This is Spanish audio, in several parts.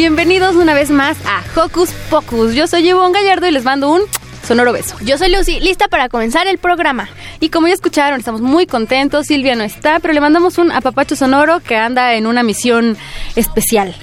Bienvenidos una vez más a Hocus Pocus. Yo soy Yvonne Gallardo y les mando un sonoro beso. Yo soy Lucy, lista para comenzar el programa. Y como ya escucharon, estamos muy contentos. Silvia no está, pero le mandamos un apapacho sonoro que anda en una misión especial.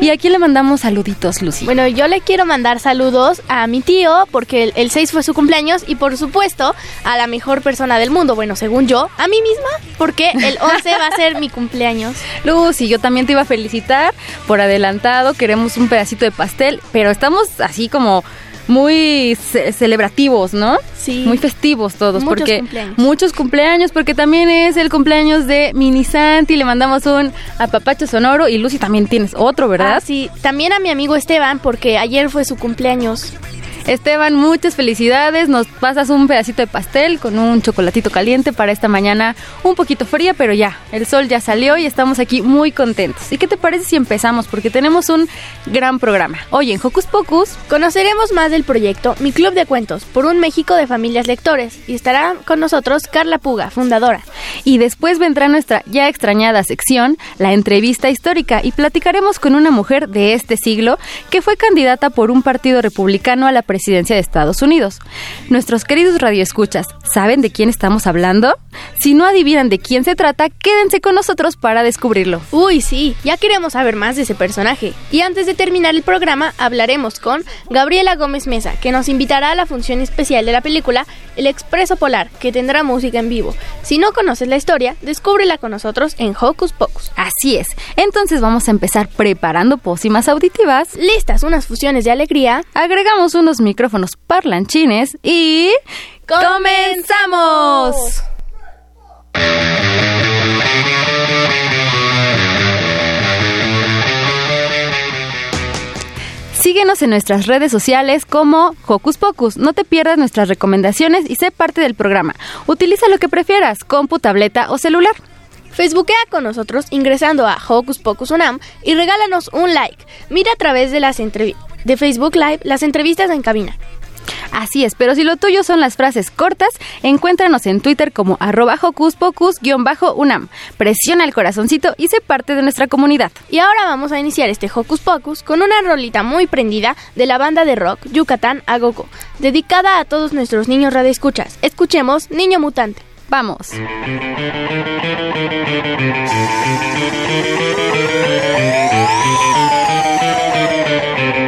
¿Y a quién le mandamos saluditos, Lucy? Bueno, yo le quiero mandar saludos a mi tío, porque el, el 6 fue su cumpleaños, y por supuesto a la mejor persona del mundo, bueno, según yo, a mí misma, porque el 11 va a ser mi cumpleaños. Lucy, yo también te iba a felicitar por adelantado. Queremos un pedacito de pastel, pero estamos así como muy ce- celebrativos, ¿no? Sí. Muy festivos todos, Muchos porque cumpleaños. muchos cumpleaños, porque también es el cumpleaños de Mini Santi, le mandamos un apapacho sonoro y Lucy también tienes otro, ¿verdad? Ah, sí, también a mi amigo Esteban, porque ayer fue su cumpleaños. Esteban, muchas felicidades. Nos pasas un pedacito de pastel con un chocolatito caliente para esta mañana un poquito fría, pero ya, el sol ya salió y estamos aquí muy contentos. ¿Y qué te parece si empezamos? Porque tenemos un gran programa. Hoy en Hocus Pocus, Conoceremos más del proyecto Mi Club de Cuentos por un México de familias lectores y estará con nosotros Carla Puga, fundadora. y después vendrá nuestra ya extrañada sección, la entrevista histórica, y platicaremos con una mujer de este siglo que fue candidata por un partido republicano a la presidencia de Estados Unidos. Nuestros queridos radioescuchas, ¿saben de quién estamos hablando? Si no adivinan de quién se trata, quédense con nosotros para descubrirlo. Uy, sí, ya queremos saber más de ese personaje. Y antes de terminar el programa, hablaremos con Gabriela Gómez Mesa, que nos invitará a la función especial de la película El Expreso Polar, que tendrá música en vivo. Si no conoces la historia, descúbrela con nosotros en Hocus Pocus. Así es, entonces vamos a empezar preparando pócimas auditivas. Listas unas fusiones de alegría. Agregamos unos micrófonos parlanchines y... ¡Comenzamos! Síguenos en nuestras redes sociales como Hocus Pocus. No te pierdas nuestras recomendaciones y sé parte del programa. Utiliza lo que prefieras, compu, tableta o celular. Facebookea con nosotros ingresando a Hocus Pocus Unam y regálanos un like. Mira a través de las entrevi- de Facebook Live las entrevistas en cabina. Así es, pero si lo tuyo son las frases cortas, encuéntranos en Twitter como arroba Hocus Pocus-Unam. Presiona el corazoncito y sé parte de nuestra comunidad. Y ahora vamos a iniciar este Hocus Pocus con una rolita muy prendida de la banda de rock Yucatán a Gogo, dedicada a todos nuestros niños radioescuchas. Escuchemos Niño Mutante. Vamos.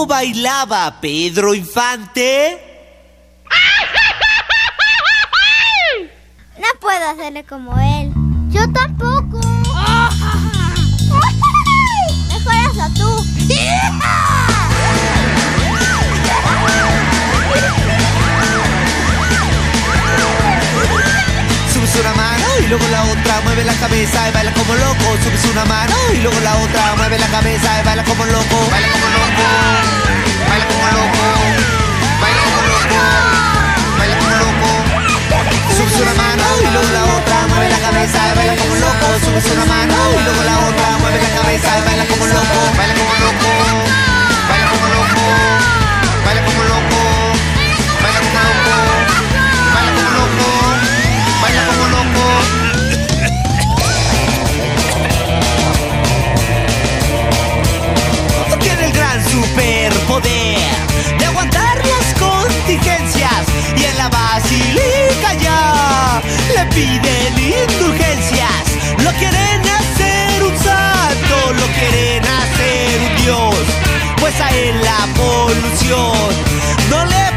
cómo bailaba Pedro Infante? No puedo hacerle como él. Yo tampoco. Luego la otra, mueve la cabeza y baila como loco. Subes una mano y luego la otra, mueve la cabeza y baila como loco. Baila como loco. Baila como loco. Baila como loco. Baila como loco. Subes una mano y luego la otra, mueve la cabeza y baila como loco. Subes una mano y luego la otra, mueve la cabeza y baila como loco. Baila como loco. Baila como loco. Basílica ya le piden indulgencias. Lo quieren hacer un santo, lo quieren hacer un dios, pues a él la polución no le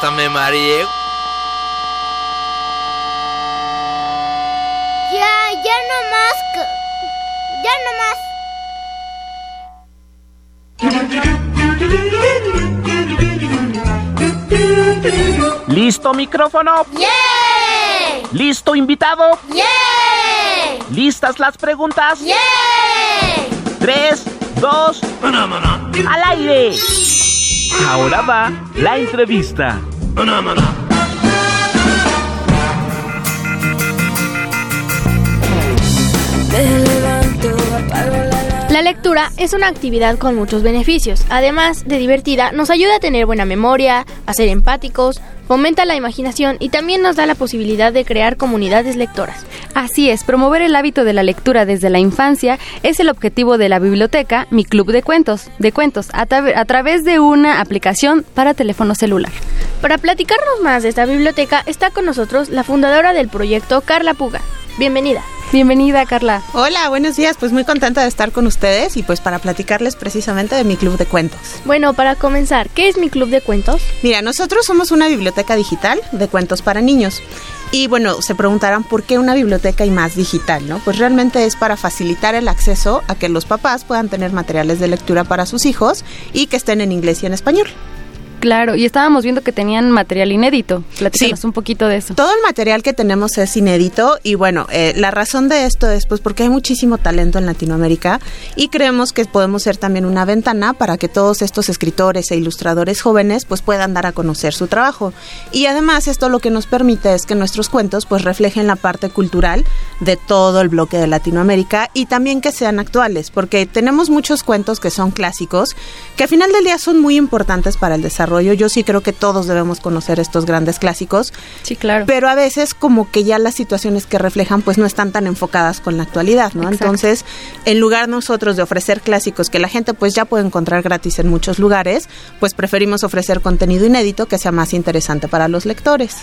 Hasta me mareé. Ya, ya no más. Ya no más. ¿Listo micrófono? ¡Yay! ¿Listo invitado? ¡Yay! ¿Listas las preguntas? ¡Yay! Tres, dos, al aire. Ahora va la entrevista. La lectura es una actividad con muchos beneficios. Además de divertida, nos ayuda a tener buena memoria, a ser empáticos, fomenta la imaginación y también nos da la posibilidad de crear comunidades lectoras. Así es, promover el hábito de la lectura desde la infancia es el objetivo de la biblioteca Mi Club de Cuentos, de cuentos a, tra- a través de una aplicación para teléfono celular. Para platicarnos más de esta biblioteca está con nosotros la fundadora del proyecto, Carla Puga. Bienvenida. Bienvenida, Carla. Hola, buenos días. Pues muy contenta de estar con ustedes y pues para platicarles precisamente de mi club de cuentos. Bueno, para comenzar, ¿qué es mi club de cuentos? Mira, nosotros somos una biblioteca digital de cuentos para niños. Y bueno, se preguntarán por qué una biblioteca y más digital, ¿no? Pues realmente es para facilitar el acceso a que los papás puedan tener materiales de lectura para sus hijos y que estén en inglés y en español. Claro, y estábamos viendo que tenían material inédito. Platícanos Sí. un poquito de eso. Todo el material que tenemos es inédito y bueno, eh, la razón de esto es pues porque hay muchísimo talento en Latinoamérica y creemos que podemos ser también una ventana para que todos estos escritores e ilustradores jóvenes pues puedan dar a conocer su trabajo. Y además esto lo que nos permite es que nuestros cuentos pues reflejen la parte cultural de todo el bloque de Latinoamérica y también que sean actuales, porque tenemos muchos cuentos que son clásicos, que al final del día son muy importantes para el desarrollo. Yo sí creo que todos debemos conocer estos grandes clásicos, Sí, claro. pero a veces como que ya las situaciones que reflejan pues no están tan enfocadas con la actualidad, ¿no? Exacto. Entonces, en lugar nosotros de ofrecer clásicos que la gente pues ya puede encontrar gratis en muchos lugares, pues preferimos ofrecer contenido inédito que sea más interesante para los lectores.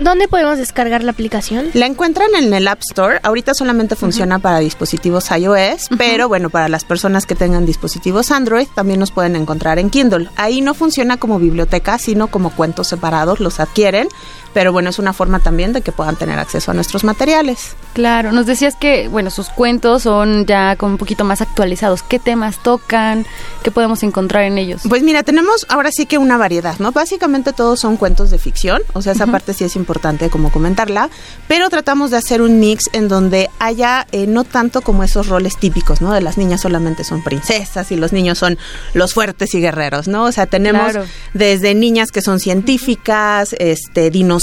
¿Dónde podemos descargar la aplicación? La encuentran en el App Store. Ahorita solamente funciona para dispositivos iOS, pero bueno, para las personas que tengan dispositivos Android también nos pueden encontrar en Kindle. Ahí no funciona como biblioteca, sino como cuentos separados, los adquieren, pero bueno, es una forma también de que puedan tener acceso a nuestros materiales. Claro, nos decías que, bueno, sus cuentos son ya como un poquito más actualizados. ¿Qué temas tocan? ¿Qué podemos encontrar en ellos? Pues mira, tenemos ahora sí que una variedad, ¿no? Básicamente todos son cuentos de ficción, o sea, esa parte sí es importante como comentarla, pero tratamos de hacer un mix en donde haya eh, no tanto como esos roles típicos, ¿no? De las niñas solamente son princesas y los niños son los fuertes y guerreros, ¿no? O sea, tenemos desde niñas que son científicas, este, dinosaurios,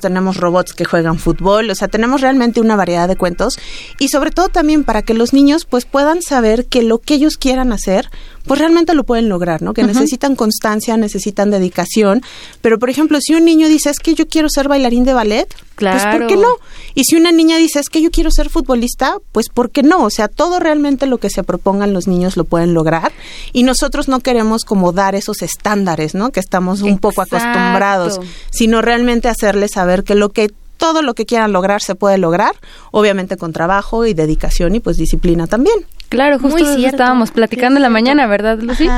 tenemos robots que juegan fútbol, o sea, tenemos realmente una variedad de cuentos. Y sobre todo también para que los niños pues puedan saber que lo que ellos quieran hacer pues realmente lo pueden lograr, ¿no? Que necesitan constancia, necesitan dedicación, pero por ejemplo, si un niño dice, "Es que yo quiero ser bailarín de ballet", pues ¿por qué no? Y si una niña dice, "Es que yo quiero ser futbolista", pues ¿por qué no? O sea, todo realmente lo que se propongan los niños lo pueden lograr y nosotros no queremos como dar esos estándares, ¿no? Que estamos un poco acostumbrados, sino realmente hacerles saber que lo que todo lo que quieran lograr se puede lograr, obviamente con trabajo y dedicación y pues disciplina también. Claro, justo Muy estábamos platicando en la mañana, ¿verdad, Lucy?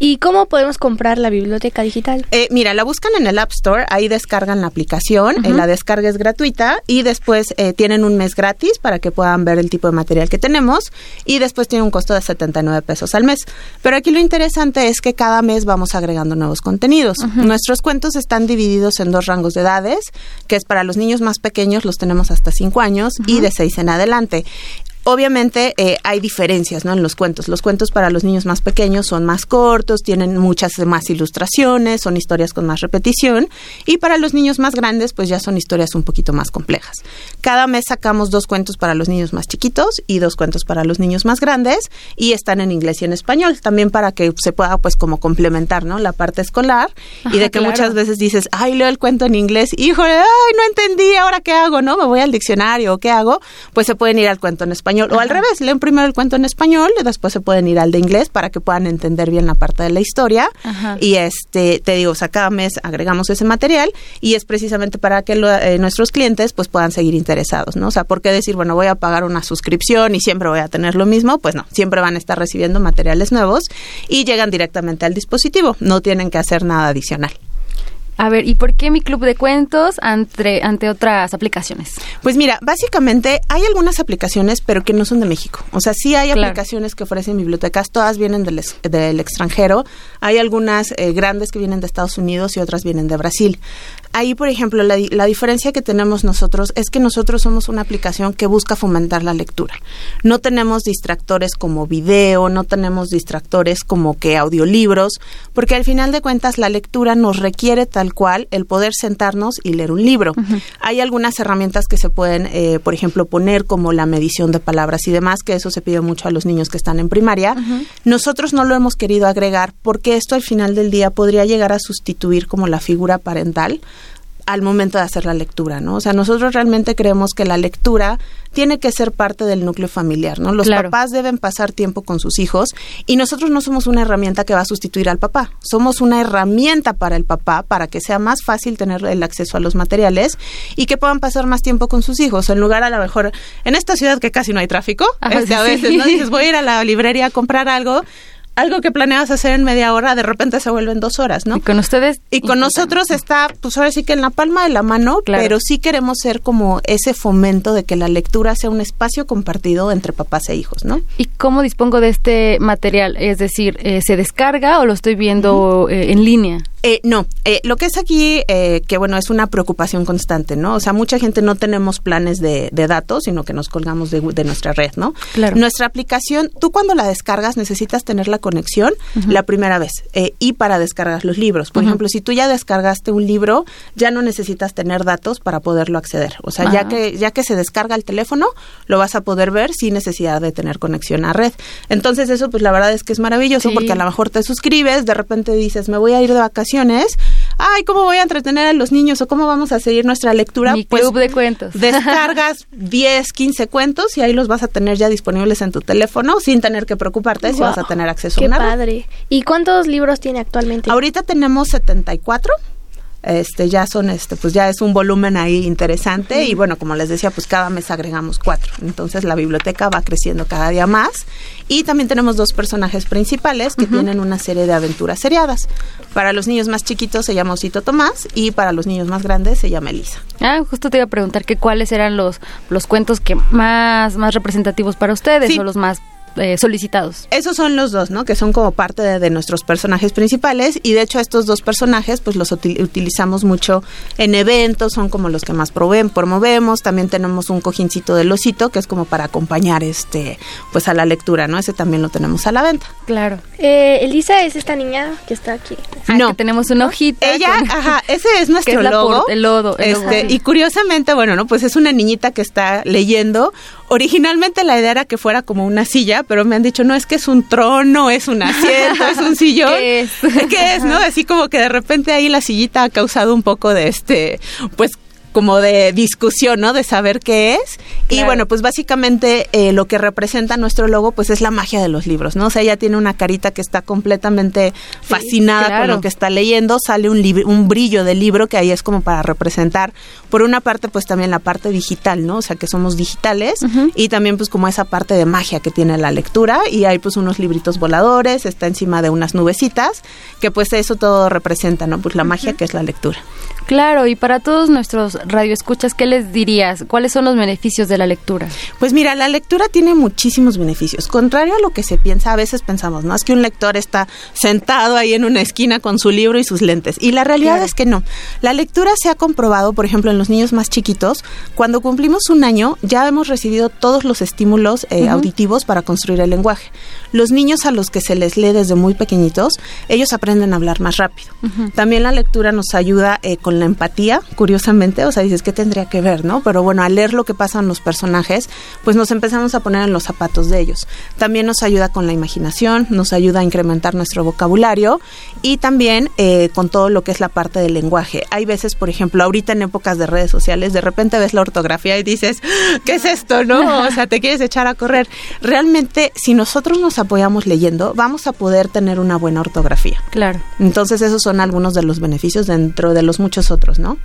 ¿Y cómo podemos comprar la biblioteca digital? Eh, mira, la buscan en el App Store, ahí descargan la aplicación, eh, la descarga es gratuita y después eh, tienen un mes gratis para que puedan ver el tipo de material que tenemos y después tiene un costo de 79 pesos al mes. Pero aquí lo interesante es que cada mes vamos agregando nuevos contenidos. Nuestros cuentos están divididos en dos rangos de edades, que es para los niños más pequeños, los tenemos hasta 5 años y de 6 en adelante. Obviamente eh, hay diferencias ¿no? en los cuentos. Los cuentos para los niños más pequeños son más cortos, tienen muchas más ilustraciones, son historias con más repetición y para los niños más grandes pues ya son historias un poquito más complejas. Cada mes sacamos dos cuentos para los niños más chiquitos y dos cuentos para los niños más grandes y están en inglés y en español también para que se pueda pues como complementar ¿no? la parte escolar y de que muchas veces dices, ay, leo el cuento en inglés, híjole, ay, no entendí, ahora qué hago, ¿no? Me voy al diccionario, ¿qué hago? Pues se pueden ir al cuento en español o al revés, leen primero el cuento en español y después se pueden ir al de inglés para que puedan entender bien la parte de la historia. Y este, te digo, o sea, cada mes agregamos ese material y es precisamente para que eh, nuestros clientes pues puedan seguir interesados, ¿no? O sea, ¿por qué decir, bueno, voy a pagar una suscripción y siempre voy a tener lo mismo? Pues no, siempre van a estar recibiendo materiales nuevos y llegan directamente al dispositivo, no tienen que hacer nada adicional. A ver, ¿y por qué mi club de cuentos ante, ante otras aplicaciones? Pues mira, básicamente hay algunas aplicaciones, pero que no son de México. O sea, sí hay aplicaciones que ofrecen bibliotecas, todas vienen del, del extranjero. Hay algunas eh, grandes que vienen de Estados Unidos y otras vienen de Brasil. Ahí, por ejemplo, la, la, diferencia que tenemos nosotros es que nosotros somos una aplicación que busca fomentar la lectura. No tenemos distractores como video, no tenemos distractores como que audiolibros, porque al final de cuentas la lectura nos requiere tal cual el poder sentarnos y leer un libro. Hay algunas herramientas que se pueden, eh, por ejemplo, poner como la medición de palabras y demás, que eso se pide mucho a los niños que están en primaria. Nosotros no lo hemos querido agregar porque esto al final del día podría llegar a sustituir como la figura parental al momento de hacer la lectura, ¿no? O sea, nosotros realmente creemos que la lectura tiene que ser parte del núcleo familiar, ¿no? Los papás deben pasar tiempo con sus hijos y nosotros no somos una herramienta que va a sustituir al papá, somos una herramienta para el papá para que sea más fácil tener el acceso a los materiales y que puedan pasar más tiempo con sus hijos, en lugar a lo mejor en esta ciudad que casi no hay tráfico, este, a veces no dices voy a ir a la librería a comprar algo, algo que planeabas hacer en media hora, de repente se vuelven dos horas, ¿no? Y con ustedes. Y con nosotros está, pues ahora sí que en la palma de la mano, pero sí queremos ser como ese fomento de que la lectura sea un espacio compartido entre papás e hijos, ¿no? ¿Y cómo dispongo de este material? Es decir, eh, ¿se descarga o lo estoy viendo eh, en línea? Eh, no, eh, lo que es aquí, eh, que bueno, es una preocupación constante, ¿no? O sea, mucha gente no tenemos planes de, datos, sino que nos colgamos de, nuestra red, ¿no? Claro. Nuestra aplicación, tú cuando la descargas necesitas tener la conexión la primera vez y para descargar los libros. Por ejemplo, si tú ya descargaste un libro, ya no necesitas tener datos para poderlo acceder. O sea, ya que ya que se descarga el teléfono, lo vas a poder ver sin necesidad de tener conexión a red. Entonces eso, pues la verdad es que es maravilloso porque a lo mejor te suscribes, de repente dices, me voy a ir de vacaciones ay, ¿cómo voy a entretener a los niños o cómo vamos a seguir nuestra lectura? Mi pues, club de cuentos. Descargas 10, 15 cuentos y ahí los vas a tener ya disponibles en tu teléfono sin tener que preocuparte si vas a tener acceso a una. Qué padre. ¿Y cuántos libros tiene actualmente? Ahorita tenemos 74 este ya son este pues ya es un volumen ahí interesante y bueno como les decía pues cada mes agregamos cuatro. Entonces la biblioteca va creciendo cada día más y también tenemos dos personajes principales que tienen una serie de aventuras seriadas. Para los niños más chiquitos se llama Osito Tomás y para los niños más grandes se llama Elisa. Ah justo te iba a preguntar que cuáles eran los los cuentos que más más representativos para ustedes o los más eh, solicitados. Esos son los dos, ¿no? Que son como parte de, nuestros personajes principales y de hecho estos dos personajes pues los utilizamos mucho en eventos, son como los que más promovemos. También tenemos un cojincito del osito que es como para acompañar este pues a la lectura, ¿no? Ese también lo tenemos a la venta. Claro. Eh, Elisa es esta niña que está aquí. Ah, no, tenemos una hojita. Ella, ajá, ese es nuestro logo. el lodo. este, y curiosamente, bueno, no, pues es una niñita que está leyendo originalmente la idea era que fuera como una silla, pero me han dicho, no, es que es un trono, es un asiento, es un sillón. ¿Qué es? ¿Qué es, no? Así como que de repente ahí la sillita ha causado un poco de este, pues como de discusión, ¿no? De saber qué es. Y bueno, pues básicamente eh, lo que representa nuestro logo, pues es la magia de los libros, ¿no? O sea, ella tiene una carita que está completamente fascinada con lo que está leyendo, sale un, un brillo del libro que ahí es como para representar, por una parte, pues también la parte digital, ¿no? O sea, que somos digitales y también pues como esa parte de magia que tiene la lectura y hay pues unos libritos voladores, está encima de unas nubecitas, que pues eso todo representa, ¿no? Pues la magia que es la lectura. Claro, y para todos nuestros radioescuchas, ¿qué les dirías? ¿Cuáles son los beneficios de la lectura? Pues mira, la lectura tiene muchísimos beneficios. Contrario a lo que se piensa, a veces pensamos, ¿no? Es que un lector está sentado ahí en una esquina con su libro y sus lentes. Y la realidad es que no. La lectura se ha comprobado, por ejemplo, en los niños más chiquitos. Cuando cumplimos un año, ya hemos recibido todos los estímulos eh, auditivos para construir el lenguaje. Los niños a los que se les lee desde muy pequeñitos, ellos aprenden a hablar más rápido. También la lectura nos ayuda eh, con la empatía, curiosamente, o sea, dices, ¿qué tendría que ver, no? Pero bueno, al leer lo que pasa en los personajes, pues nos empezamos a poner en los zapatos de ellos. También nos ayuda con la imaginación, nos ayuda a incrementar nuestro vocabulario y también eh, con todo lo que es la parte del lenguaje. Hay veces, por ejemplo, ahorita en épocas de redes sociales, de repente ves la ortografía y dices, ¿qué es esto, no? O sea, te quieres echar a correr. Realmente, si nosotros nos apoyamos leyendo, vamos a poder tener una buena ortografía. Claro. Entonces, esos son algunos de los beneficios dentro de los muchos otros, ¿no?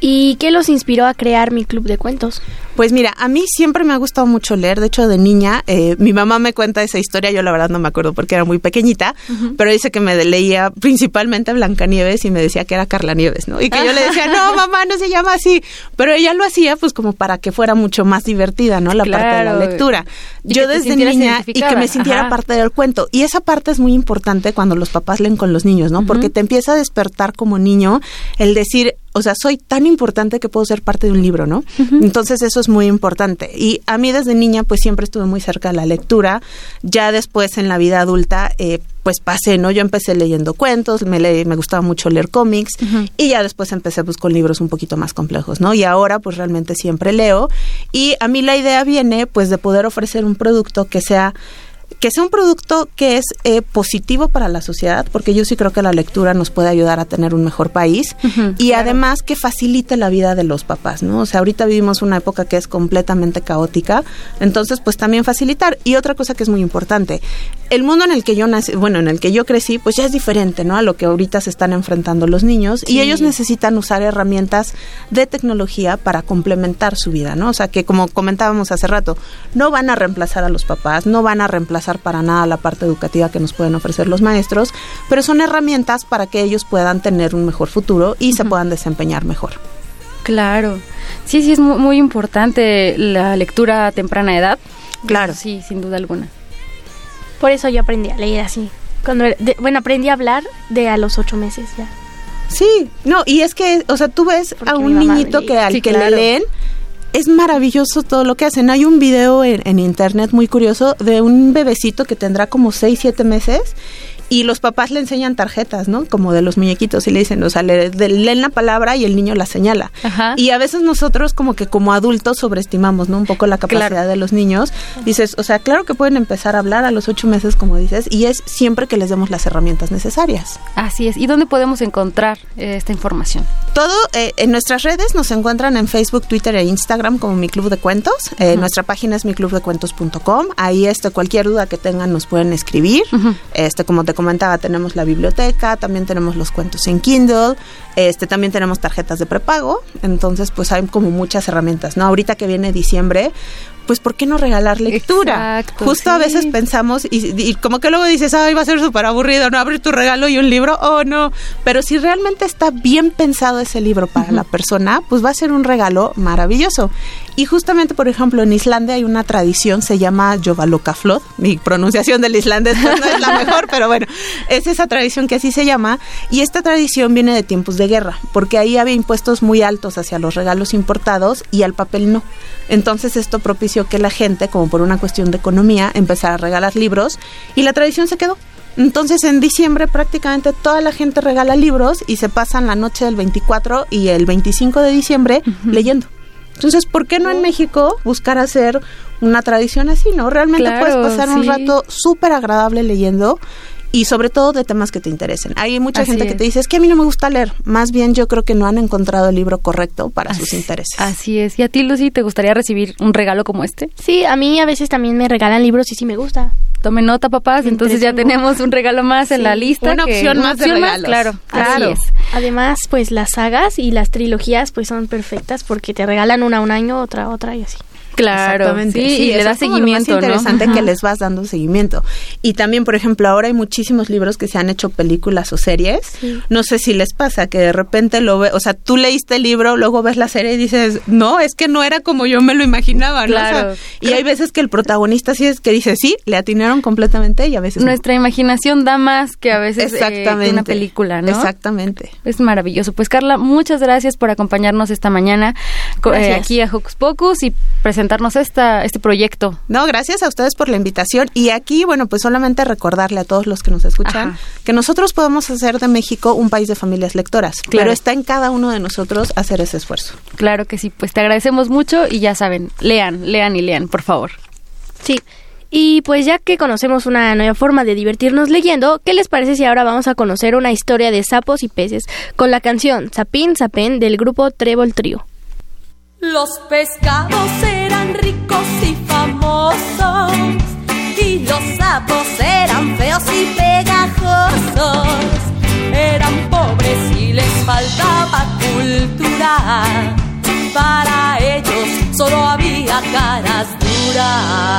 ¿Y qué los inspiró a crear mi club de cuentos? Pues mira, a mí siempre me ha gustado mucho leer. De hecho, de niña, eh, mi mamá me cuenta esa historia. Yo la verdad no me acuerdo porque era muy pequeñita, pero dice que me leía principalmente Blancanieves y me decía que era Carla Nieves, ¿no? Y que yo le decía, no, mamá, no se llama así. Pero ella lo hacía pues como para que fuera mucho más divertida, ¿no? La parte de la lectura. Yo desde niña y que me sintiera parte del cuento. Y esa parte es muy importante cuando los papás leen con los niños, ¿no? Porque te empieza a despertar como niño el decir, o sea, soy tan importante que puedo ser parte de un libro, ¿no? Entonces eso es muy importante. Y a mí desde niña pues siempre estuve muy cerca de la lectura. Ya después en la vida adulta eh, pues pasé, ¿no? Yo empecé leyendo cuentos, me, me gustaba mucho leer cómics y ya después empecé pues con libros un poquito más complejos, ¿no? Y ahora pues realmente siempre leo y a mí la idea viene pues de poder ofrecer un producto que sea que sea un producto que es eh, positivo para la sociedad, porque yo sí creo que la lectura nos puede ayudar a tener un mejor país y además que facilite la vida de los papás, ¿no? O sea, ahorita vivimos una época que es completamente caótica, entonces pues también facilitar. Y otra cosa que es muy importante, el mundo en el que yo nací, bueno, en el que yo crecí, pues ya es diferente, ¿no? A lo que ahorita se están enfrentando los niños y ellos necesitan usar herramientas de tecnología para complementar su vida, ¿no? O sea, que como comentábamos hace rato, no van a reemplazar a los papás, no van a reemplazar para nada la parte educativa que nos pueden ofrecer los maestros, pero son herramientas para que ellos puedan tener un mejor futuro y se puedan desempeñar mejor. Claro. Sí, sí, es muy, importante la lectura a temprana edad. Claro. Sí, sin duda alguna. Por eso yo aprendí a leer así. Cuando, bueno, aprendí a hablar de a los ocho meses ya. Sí, no, y es que, o sea, tú ves a un niñito que al que le leen es maravilloso todo lo que hacen. Hay un video en, en, internet muy curioso de un bebecito que tendrá como 6, 7 meses y los papás le enseñan tarjetas, ¿no? Como de los muñequitos y le dicen, o sea, le, leen la palabra y el niño la señala. Y a veces nosotros como que como adultos sobreestimamos, ¿no? Un poco la capacidad de los niños. Dices, o sea, claro que pueden empezar a hablar a los ocho meses, como dices, y es siempre que les demos las herramientas necesarias. Así es. ¿Y dónde podemos encontrar eh, esta información? Todo eh, en nuestras redes nos encuentran en Facebook, Twitter e Instagram como Mi Club de Cuentos. Eh, nuestra página es miclubdecuentos.com. Ahí este, cualquier duda que tengan nos pueden escribir. Este, como te comentaba, tenemos la biblioteca, también tenemos los cuentos en Kindle, este también tenemos tarjetas de prepago, entonces pues hay como muchas herramientas, ¿no? Ahorita que viene diciembre, pues ¿por qué no regalar lectura? Exacto, Justo a veces pensamos y, y como que luego dices, ay, va a ser súper aburrido, no abrir tu regalo y un libro, oh no, pero si realmente está bien pensado ese libro para la persona, pues va a ser un regalo maravilloso. Y justamente, por ejemplo, en Islandia hay una tradición, se llama Jovalokaflod, mi pronunciación del islandés pues, no es la mejor, pero bueno, es esa tradición que así se llama, y esta tradición viene de tiempos de guerra, porque ahí había impuestos muy altos hacia los regalos importados y al papel no. Entonces esto propició que la gente, como por una cuestión de economía, empezara a regalar libros y la tradición se quedó. Entonces en diciembre prácticamente toda la gente regala libros y se pasan la noche del 24 y el 25 de diciembre leyendo. Entonces, ¿por qué no en México buscar hacer una tradición así, no? Realmente Claro, puedes pasar un rato súper agradable leyendo y sobre todo de temas que te interesen. Hay mucha Así gente que te dice, es que a mí no me gusta leer. Más bien yo creo que no han encontrado el libro correcto para sus intereses. Así es. ¿Y a ti, Lucy, te gustaría recibir un regalo como este? Sí, a mí a veces también me regalan libros y sí me gusta. Tome nota, papás. Entonces ya tenemos un regalo más en la lista. una que- opción más de regalos. claro, Así claro. es. Además, pues las sagas y las trilogías pues son perfectas porque te regalan una un año, otra otra y así. Claro, sí, y le da es seguimiento, ¿no? interesante que les vas dando seguimiento. Y también, por ejemplo, ahora hay muchísimos libros que se han hecho películas o series. Sí. No sé si les pasa que de repente lo ve, o sea, tú leíste el libro, luego ves la serie y dices, no, es que no era como yo me lo imaginaba, ¿no? O sea, Claro. y hay veces que el protagonista sí es que dice, sí, le atinaron completamente y a veces no. Nuestra imaginación da más que a veces eh, que Exactamente. una película, ¿no? Exactamente. Es maravilloso. Pues Carla, muchas gracias por acompañarnos esta mañana eh, aquí a Hocus Pocus y presentarnos esta, este proyecto. No, gracias a ustedes por la invitación. Y aquí, bueno, pues solamente recordarle a todos los que nos escuchan Ajá. que nosotros podemos hacer de México un país de familias lectoras, Claro. pero está en cada uno de nosotros hacer ese esfuerzo. Claro que sí, pues te agradecemos mucho y ya saben, lean, lean y lean, por favor. Sí. Y pues ya que conocemos una nueva forma de divertirnos leyendo, ¿qué les parece si ahora vamos a conocer una historia de sapos y peces con la canción Sapín Sapén del grupo Trébol Trío? Los pescados eran ricos y famosos y los sapos eran feos y pegajosos. Eran pobres y les faltaba cultura. Para ellos solo había caras duras.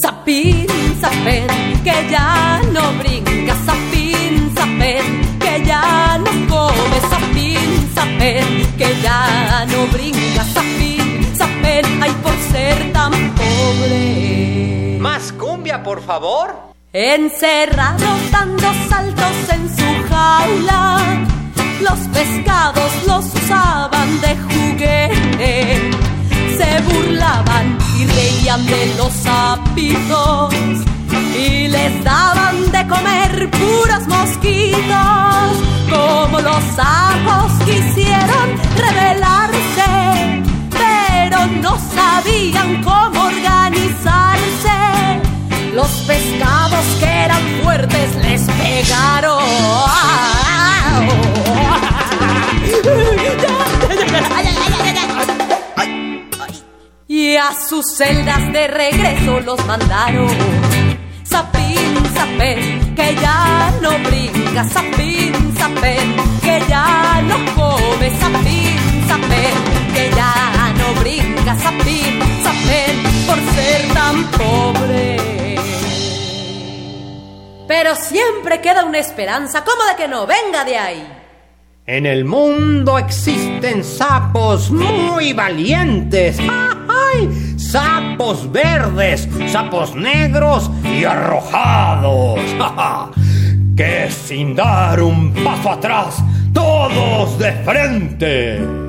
Sapín, sapén, que ya no brinca, sapín, sapén, que ya no come, sapín, sapén, que ya no brinca, ay por ser tan pobre. Más cumbia, por favor. Encerrado dando saltos en su jaula, los pescados los usaban de juguete, se burlaban y reían de los sapitos y les daban de comer puros mosquitos, como los sapos quisieron no sabían cómo organizarse. Los pescados que eran fuertes les pegaron. Y a sus celdas de regreso los mandaron. Sapín, sapén, que ya no brinca. Sapín, sapén, que ya no come. Sapín, sapén, no brinca. Sapín, sapén, por ser tan pobre. Pero siempre queda una esperanza, como de que no venga de ahí. En el mundo existen sapos muy valientes. ¡Ay! Sapos verdes, sapos negros y arrojados. Que sin dar un paso atrás, todos de frente.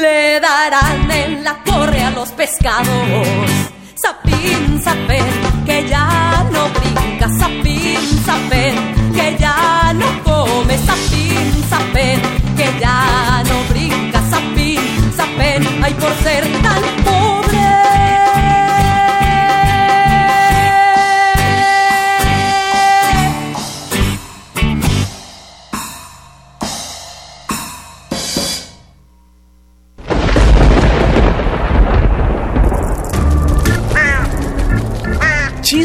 Le darán en la torre a los pescados. Sapín, sapén, que ya no brinca. Sapín, sapén, que ya no come. Sapín, sapén, que ya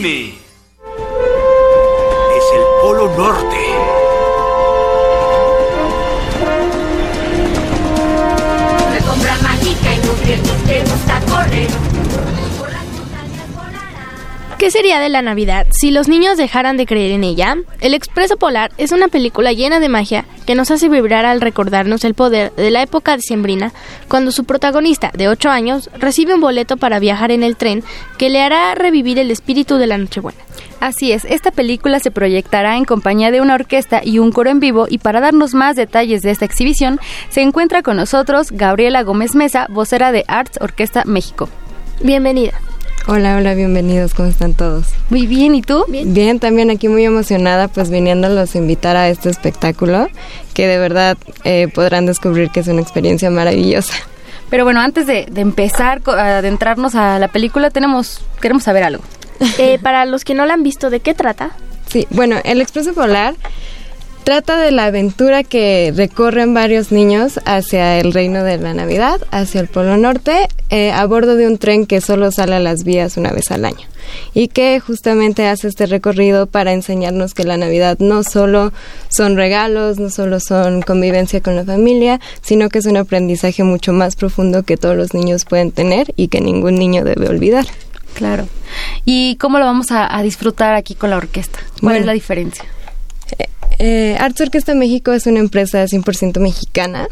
Es el Polo Norte. Alfombra mágica y nutrientes te gusta correr. ¿Qué sería de la Navidad si los niños dejaran de creer en ella? El Expreso Polar es una película llena de magia que nos hace vibrar al recordarnos el poder de la época decembrina, cuando su protagonista, de 8 años, recibe un boleto para viajar en el tren que le hará revivir el espíritu de la Nochebuena. Así es, esta película se proyectará en compañía de una orquesta y un coro en vivo y para darnos más detalles de esta exhibición se encuentra con nosotros Gabriela Gómez Mesa, vocera de Arts Orquesta México. Bienvenida. Hola, hola, bienvenidos, ¿cómo están todos? Muy bien, ¿y tú? Bien, también aquí muy emocionada, pues viniéndolos a invitar a este espectáculo, que de verdad eh, podrán descubrir que es una experiencia maravillosa. Pero bueno, antes de, de empezar a adentrarnos a la película, tenemos queremos saber algo. Eh, para los que no la han visto, ¿de qué trata? Sí, bueno, el Expreso Polar trata de la aventura que recorren varios niños hacia el reino de la Navidad, hacia el Polo Norte, eh, a bordo de un tren que solo sale a las vías una vez al año y que justamente hace este recorrido para enseñarnos que la Navidad no solo son regalos, no solo son convivencia con la familia, sino que es un aprendizaje mucho más profundo que todos los niños pueden tener y que ningún niño debe olvidar. Claro. ¿Y cómo lo vamos a, a disfrutar aquí con la orquesta? ¿Cuál Bueno. es la diferencia? Eh, Arts Orquesta México es una empresa 100% mexicana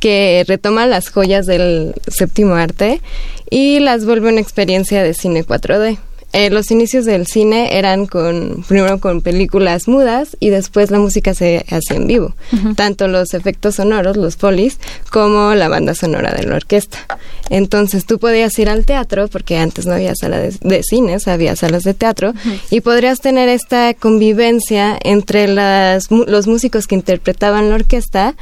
que retoma las joyas del séptimo arte y las vuelve una experiencia de cine 4D. Eh, los inicios del cine eran con primero con películas mudas y después la música se hacía en vivo, tanto los efectos sonoros, los folies, como la banda sonora de la orquesta. Entonces tú podías ir al teatro, porque antes no había sala de, de cines, había salas de teatro, y podrías tener esta convivencia entre las, los músicos que interpretaban la orquesta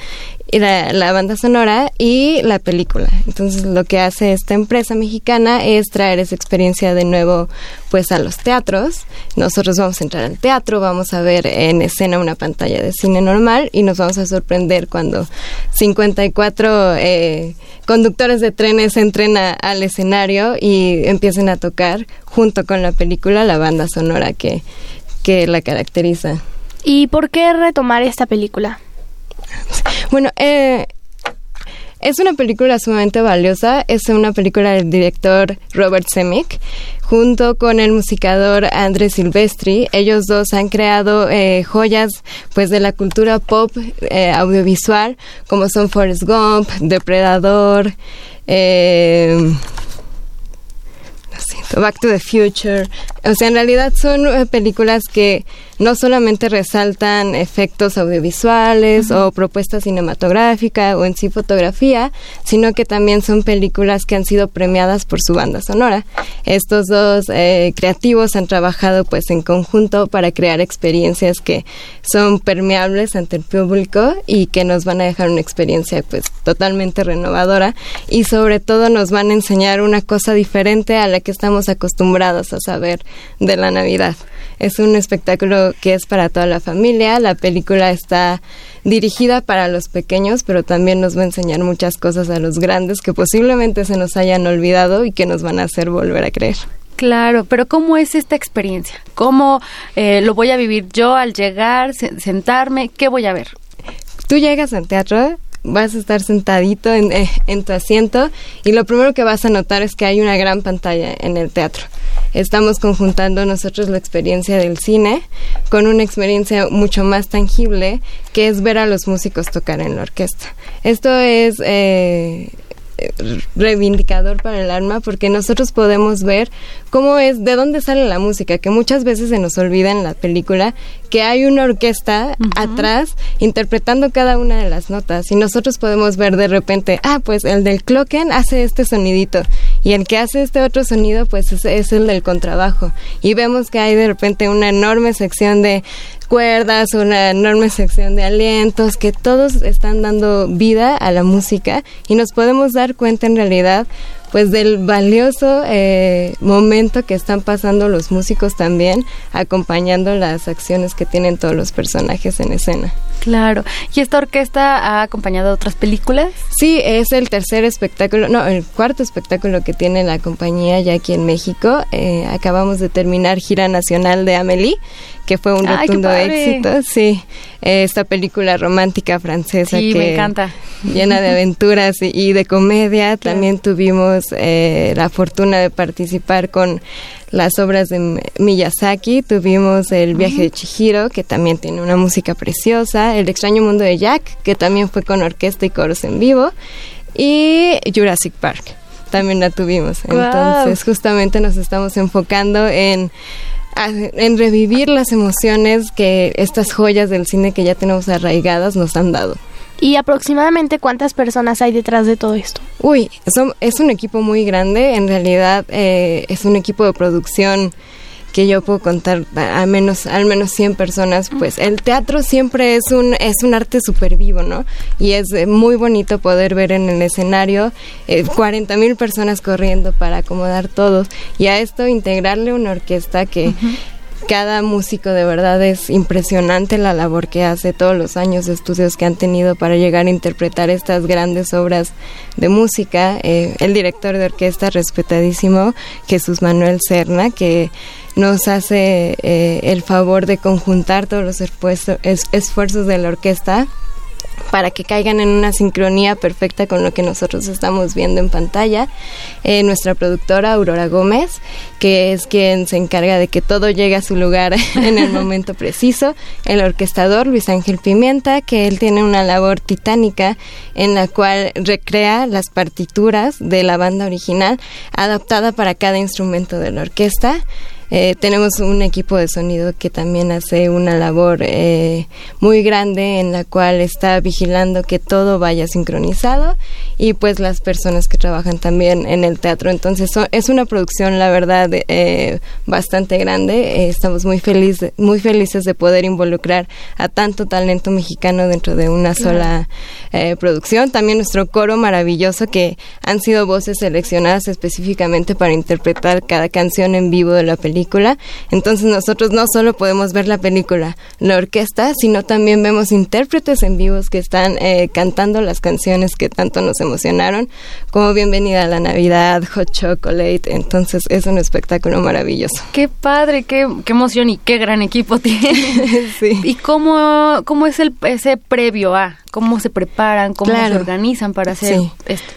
y la, la banda sonora y la película. Entonces lo que hace esta empresa mexicana es traer esa experiencia de nuevo pues a los teatros. Nosotros vamos a entrar al teatro, vamos a ver en escena una pantalla de cine normal y nos vamos a sorprender cuando 54 eh, conductores de trenes entren al escenario y empiecen a tocar junto con la película la banda sonora que, que la caracteriza. ¿Y por qué retomar esta película? Bueno, eh, es una película sumamente valiosa. Es una película del director Robert Zemeck junto con el musicador Andrés Silvestri. Ellos dos han creado eh, joyas pues de la cultura pop eh, audiovisual como son Forrest Gump, Depredador, eh, Back to the Future. O sea, en realidad son películas que no solamente resaltan efectos audiovisuales o propuesta cinematográfica o en sí fotografía, sino que también son películas que han sido premiadas por su banda sonora. Estos dos eh, creativos han trabajado pues en conjunto para crear experiencias que son permeables ante el público y que nos van a dejar una experiencia pues totalmente renovadora y sobre todo nos van a enseñar una cosa diferente a la que estamos acostumbrados a saber de la Navidad. Es un espectáculo que es para toda la familia. La película está dirigida para los pequeños, pero también nos va a enseñar muchas cosas a los grandes que posiblemente se nos hayan olvidado y que nos van a hacer volver a creer. Claro, pero ¿cómo es esta experiencia? ¿Cómo eh, lo voy a vivir yo al llegar, se- sentarme? ¿Qué voy a ver? Tú llegas al teatro, vas a estar sentadito en, eh, en tu asiento y lo primero que vas a notar es que hay una gran pantalla en el teatro. Estamos conjuntando nosotros la experiencia del cine con una experiencia mucho más tangible que es ver a los músicos tocar en la orquesta. Esto es eh, reivindicador para el alma porque nosotros podemos ver cómo es, de dónde sale la música, que muchas veces se nos olvida en la película que hay una orquesta atrás interpretando cada una de las notas y nosotros podemos ver de repente, ah, pues el del clocken hace este sonidito y el que hace este otro sonido pues es, es el del contrabajo y vemos que hay de repente una enorme sección de cuerdas, una enorme sección de alientos, que todos están dando vida a la música y nos podemos dar cuenta en realidad pues del valioso eh, momento que están pasando los músicos también, acompañando las acciones que tienen todos los personajes en escena. Claro. ¿Y esta orquesta ha acompañado a otras películas? Sí, es el tercer espectáculo, no, el cuarto espectáculo que tiene la compañía ya aquí en México. Eh, acabamos de terminar gira nacional de Amélie que fue un rotundo éxito. Sí, esta película romántica francesa sí, que me encanta. llena de aventuras y, de comedia. También tuvimos eh, la fortuna de participar con las obras de Miyazaki. Tuvimos El viaje de Chihiro, que también tiene una música preciosa. El extraño mundo de Jack, que también fue con orquesta y coros en vivo. Y Jurassic Park. También la tuvimos. Entonces, justamente nos estamos enfocando en en revivir las emociones que estas joyas del cine que ya tenemos arraigadas nos han dado. ¿Y aproximadamente cuántas personas hay detrás de todo esto? Uy, es un equipo muy grande, en realidad eh, es un equipo de producción que yo puedo contar al menos al menos 100 personas, pues el teatro siempre es un es un arte súper vivo, ¿no? Y es eh, muy bonito poder ver en el escenario eh, 40 mil personas corriendo para acomodar todos y a esto integrarle una orquesta que cada músico de verdad es impresionante la labor que hace todos los años de estudios que han tenido para llegar a interpretar estas grandes obras de música. Eh, el director de orquesta respetadísimo, Jesús Manuel Serna, que nos hace eh, el favor de conjuntar todos los esfuerzos de la orquesta para que caigan en una sincronía perfecta con lo que nosotros estamos viendo en pantalla. Eh, nuestra productora Aurora Gómez, que es quien se encarga de que todo llegue a su lugar en el momento preciso. El orquestador Luis Ángel Pimienta, que él tiene una labor titánica en la cual recrea las partituras de la banda original adaptada para cada instrumento de la orquesta. Eh, tenemos un equipo de sonido que también hace una labor eh, muy grande en la cual está vigilando que todo vaya sincronizado y pues las personas que trabajan también en el teatro. Entonces es una producción, la verdad, eh, bastante grande. estamos muy, feliz, muy felices de poder involucrar a tanto talento mexicano dentro de una sola producción. También nuestro coro maravilloso que han sido voces seleccionadas específicamente para interpretar cada canción en vivo de la película entonces nosotros no solo podemos ver la película, la orquesta, sino también vemos intérpretes en vivos que están eh, cantando las canciones que tanto nos emocionaron, como Bienvenida a la Navidad, Hot Chocolate. Entonces es un espectáculo maravilloso. Qué padre, qué, emoción y qué gran equipo tiene. ¿Y cómo, cómo es el, ese previo a? ¿Cómo se preparan? ¿Cómo se organizan para hacer esto?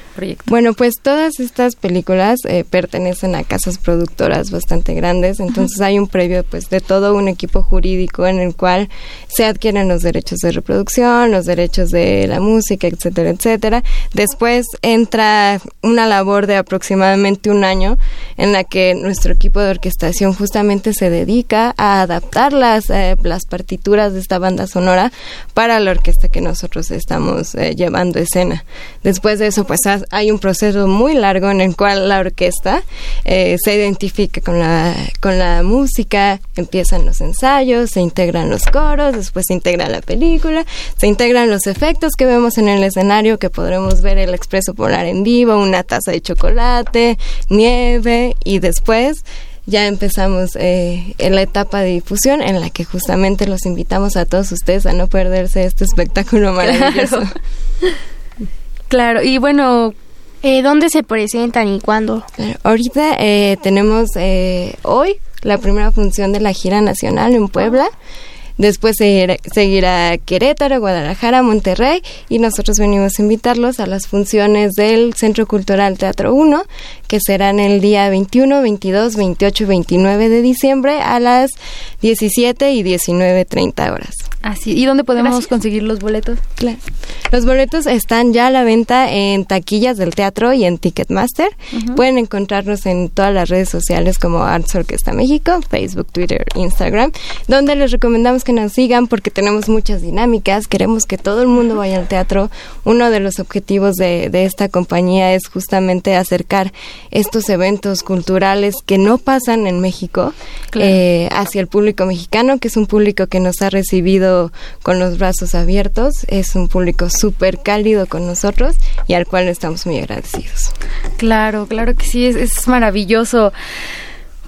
Bueno, pues todas estas películas eh, pertenecen a casas productoras bastante grandes, entonces hay un previo pues de todo un equipo jurídico en el cual se adquieren los derechos de reproducción, los derechos de la música, etcétera, etcétera. Después entra una labor de aproximadamente un año en la que nuestro equipo de orquestación justamente se dedica a adaptar las, eh, las partituras de esta banda sonora para la orquesta que nosotros estamos eh, llevando escena. Después de eso, pues hay un proceso muy largo en el cual la orquesta eh, se identifica con la, con la música, empiezan los ensayos, se integran los coros, después se integra la película, se integran los efectos que vemos en el escenario, que podremos ver el expreso polar en vivo, una taza de chocolate, nieve y después ya empezamos eh, en la etapa de difusión en la que justamente los invitamos a todos ustedes a no perderse este espectáculo maravilloso. y bueno, eh, ¿dónde se presentan y cuándo? ahorita eh, tenemos eh, hoy la primera función de la gira nacional en Puebla. Después seguirá Querétaro, Guadalajara, Monterrey y nosotros venimos a invitarlos a las funciones del Centro Cultural Teatro 1, que serán el día 21, 22, 28 y 29 de diciembre a las 17 y 19.30 horas. Así, ¿y dónde podemos conseguir los boletos? Claro. Los boletos están ya a la venta en taquillas del teatro y en Ticketmaster. Pueden encontrarnos en todas las redes sociales como Arts Orquesta México, Facebook, Twitter, Instagram, donde les recomendamos que nos sigan porque tenemos muchas dinámicas. Queremos que todo el mundo vaya al teatro. Uno de los objetivos de, de esta compañía es justamente acercar estos eventos culturales que no pasan en México eh, hacia el público mexicano, que es un público que nos ha recibido con los brazos abiertos. Es un público súper cálido con nosotros y al cual estamos muy agradecidos. Claro, claro que sí, es, es maravilloso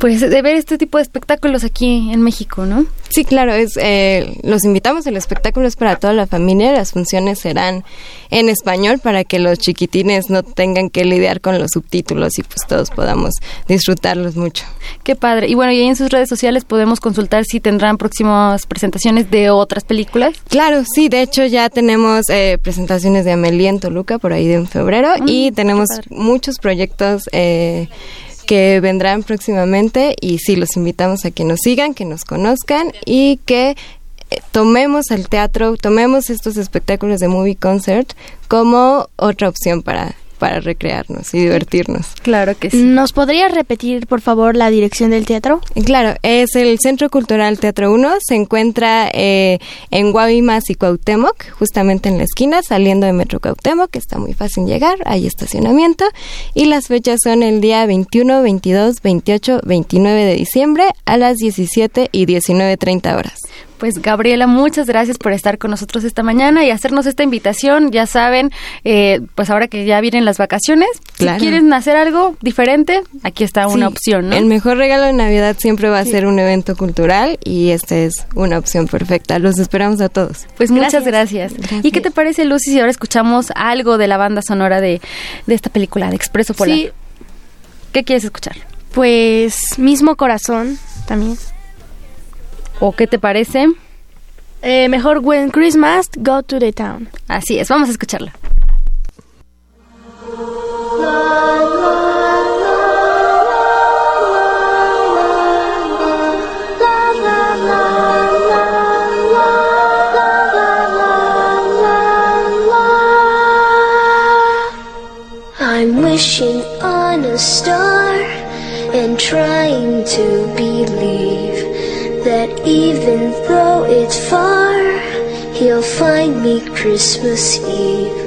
pues de ver este tipo de espectáculos aquí en México, ¿no? Sí, claro, es eh, los invitamos, el espectáculo es para toda la familia, las funciones serán en español para que los chiquitines no tengan que lidiar con los subtítulos y pues todos podamos disfrutarlos mucho. Qué padre. Y bueno, y ahí en sus redes sociales podemos consultar si tendrán próximas presentaciones de otras películas. Claro, sí, de hecho ya tenemos eh, presentaciones de Amelie en Toluca por ahí de en febrero y tenemos muchos proyectos eh, que vendrán próximamente y sí, los invitamos a que nos sigan, que nos conozcan y que eh, tomemos el teatro, tomemos estos espectáculos de movie concert como otra opción para para recrearnos y divertirnos. Claro que sí. ¿Nos podría repetir, por favor, la dirección del teatro? Claro, es el Centro Cultural Teatro 1, se encuentra eh, en Guavimas y Cuauhtémoc, justamente en la esquina, saliendo de Metro Cuauhtémoc, que está muy fácil llegar, hay estacionamiento, y las fechas son el día 21, 22, 28, 29 de diciembre a las 17 y 19.30 horas. Pues Gabriela, muchas gracias por estar con nosotros esta mañana y hacernos esta invitación. Ya saben, eh, pues ahora que ya vienen las vacaciones, si quieren hacer algo diferente, aquí está una opción. ¿no? El mejor regalo de Navidad siempre va a ser un evento cultural y esta es una opción perfecta. Los esperamos a todos. Pues muchas gracias. ¿Y qué te parece, Lucy, si ahora escuchamos algo de la banda sonora de, de esta película, de Expreso Polar? Sí. ¿Qué quieres escuchar? Pues mismo corazón también. ¿O qué te parece? Eh, mejor When Christmas, Go to the Town. Así es, vamos a escucharla. I'm wishing on a star and trying to even though it's far, he'll find me Christmas Eve.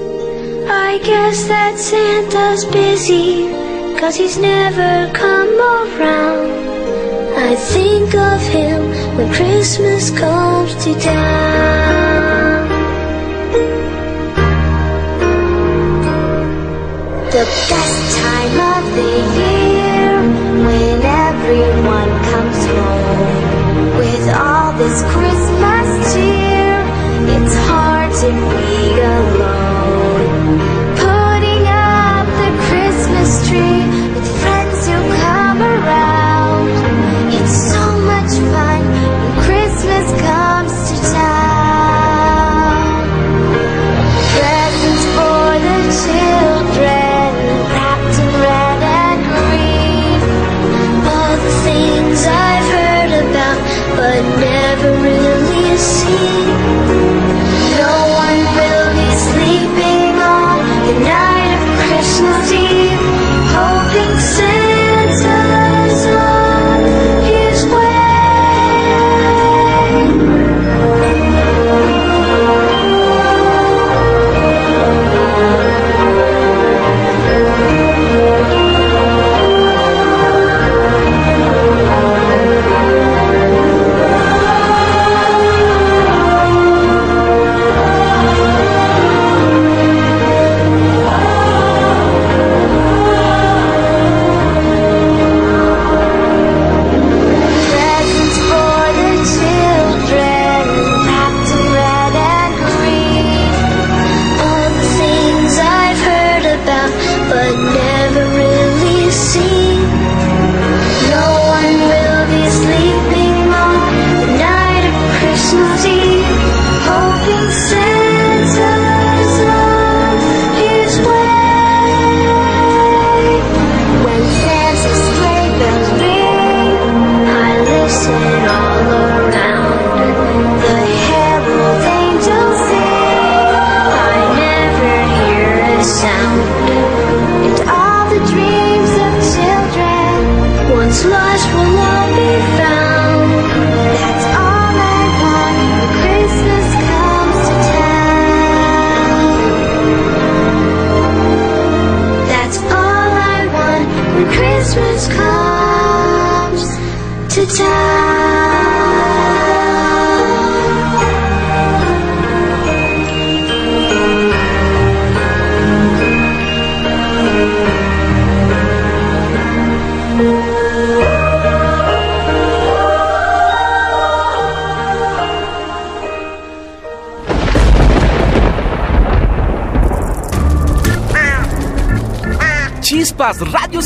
I guess that Santa's busy, cause he's never come around. I think of him when Christmas comes to town. The best time of the year when everyone this Christmas cheer. It's hard to be alone.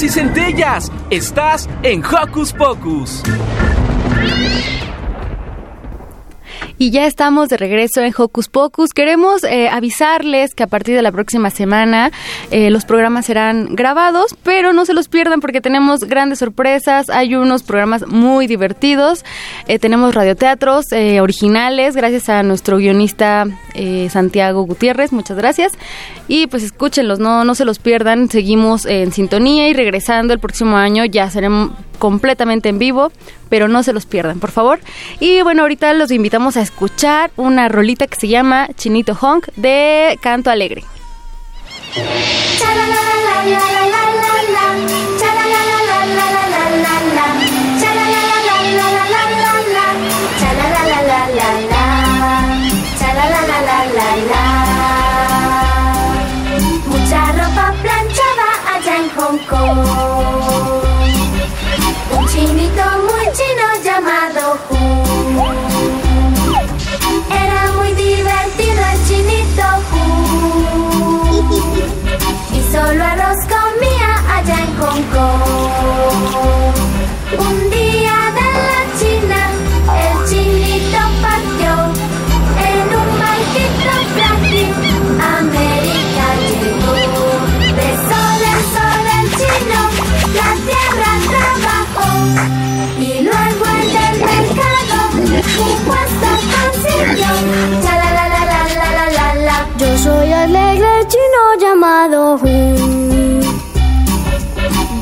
Y centellas. Estás en Hocus Pocus. Y ya estamos de regreso en Hocus Pocus. Queremos eh, avisarles que a partir de la próxima semana eh, los programas serán grabados, pero no se los pierdan porque tenemos grandes sorpresas. Hay unos programas muy divertidos. Eh, tenemos radioteatros eh, originales, gracias a nuestro guionista eh, Santiago Gutiérrez. Muchas gracias. Y pues escúchenlos, no, no se los pierdan. Seguimos en sintonía y regresando el próximo año ya seremos completamente en vivo, pero no se los pierdan, por favor. Y bueno, ahorita los invitamos a escuchar una rolita que se llama Chinito Honk de Canto Alegre.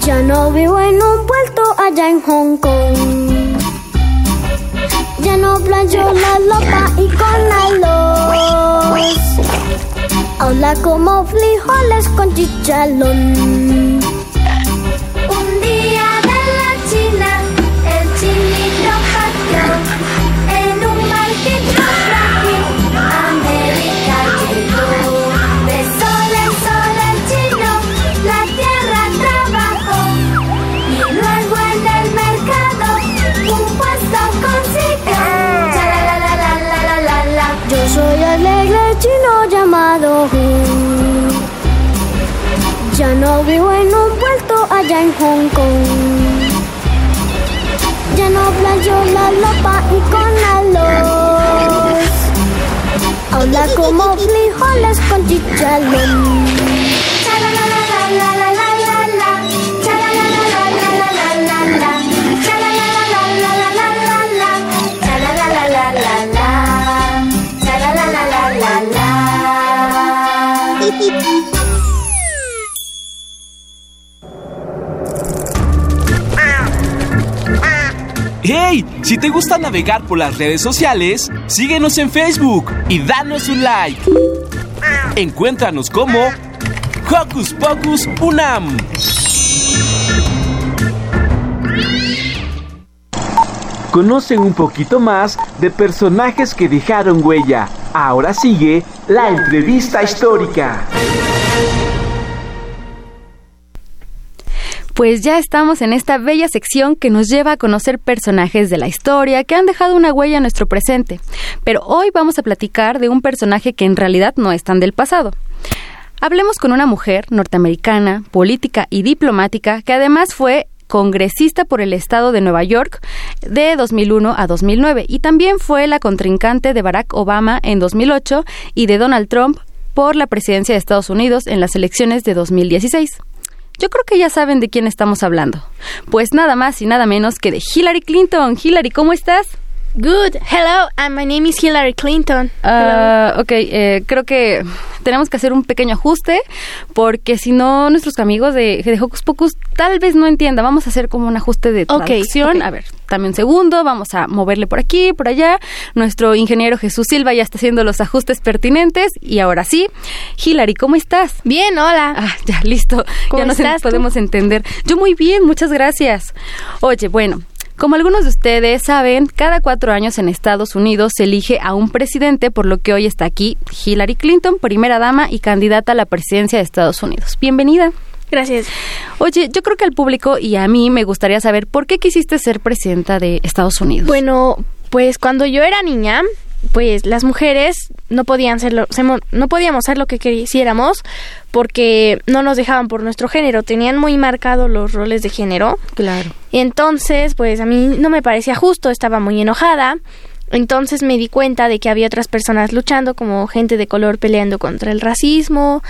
Ya no vivo en un puerto allá en Hong Kong. Ya no plancho la ropa y con arroz. Ahora como frijoles con chicharrón. Un día de la China, el chinito partió en un barquito en Hong Kong. Ya no plancho la ropa y con arroz. Ahora como frijoles con chicharrón. Si te gusta navegar por las redes sociales, síguenos en Facebook y danos un like. Encuéntranos como Hocus Pocus Unam. Conocen un poquito más de personajes que dejaron huella. Ahora sigue la entrevista histórica. Pues ya estamos en esta bella sección que nos lleva a conocer personajes de la historia que han dejado una huella en nuestro presente. Pero hoy vamos a platicar de un personaje que en realidad no es tan del pasado. Hablemos con una mujer norteamericana, política y diplomática que además fue congresista por el estado de Nueva York de 2001 a 2009 y también fue la contrincante de Barack Obama en 2008 y de Donald Trump por la presidencia de Estados Unidos en las elecciones de 2016. Yo creo que ya saben de quién estamos hablando. Pues nada más y nada menos que de Hillary Clinton. Hillary, ¿cómo estás? Good. Hello, and my name is Hillary Clinton. Ah, ok, eh, creo que tenemos que hacer un pequeño ajuste porque si no nuestros amigos de, de Hocus Pocus tal vez no entiendan. Vamos a hacer como un ajuste de traducción. ok. A ver, dame un segundo, vamos a moverle por aquí, por allá. Nuestro ingeniero Jesús Silva ya está haciendo los ajustes pertinentes y ahora sí. Hillary, ¿cómo estás? Bien, hola. Ah, ya, listo. ¿Cómo ya nos estás tú? podemos entender. Yo muy bien, muchas gracias. Oye, bueno, como algunos de ustedes saben, cada cuatro años en Estados Unidos se elige a un presidente, por lo que hoy está aquí Hillary Clinton, primera dama y candidata a la presidencia de Estados Unidos. Bienvenida. Gracias. Oye, yo creo que al público y a mí me gustaría saber por qué quisiste ser presidenta de Estados Unidos. Bueno, pues cuando yo era niña, pues las mujeres no podían ser lo, se no podíamos ser lo que quisiéramos porque no nos dejaban por nuestro género, tenían muy marcados los roles de género. Claro. Entonces, pues a mí no me parecía justo, estaba muy enojada. Entonces me di cuenta de que había otras personas luchando, como gente de color peleando contra el racismo,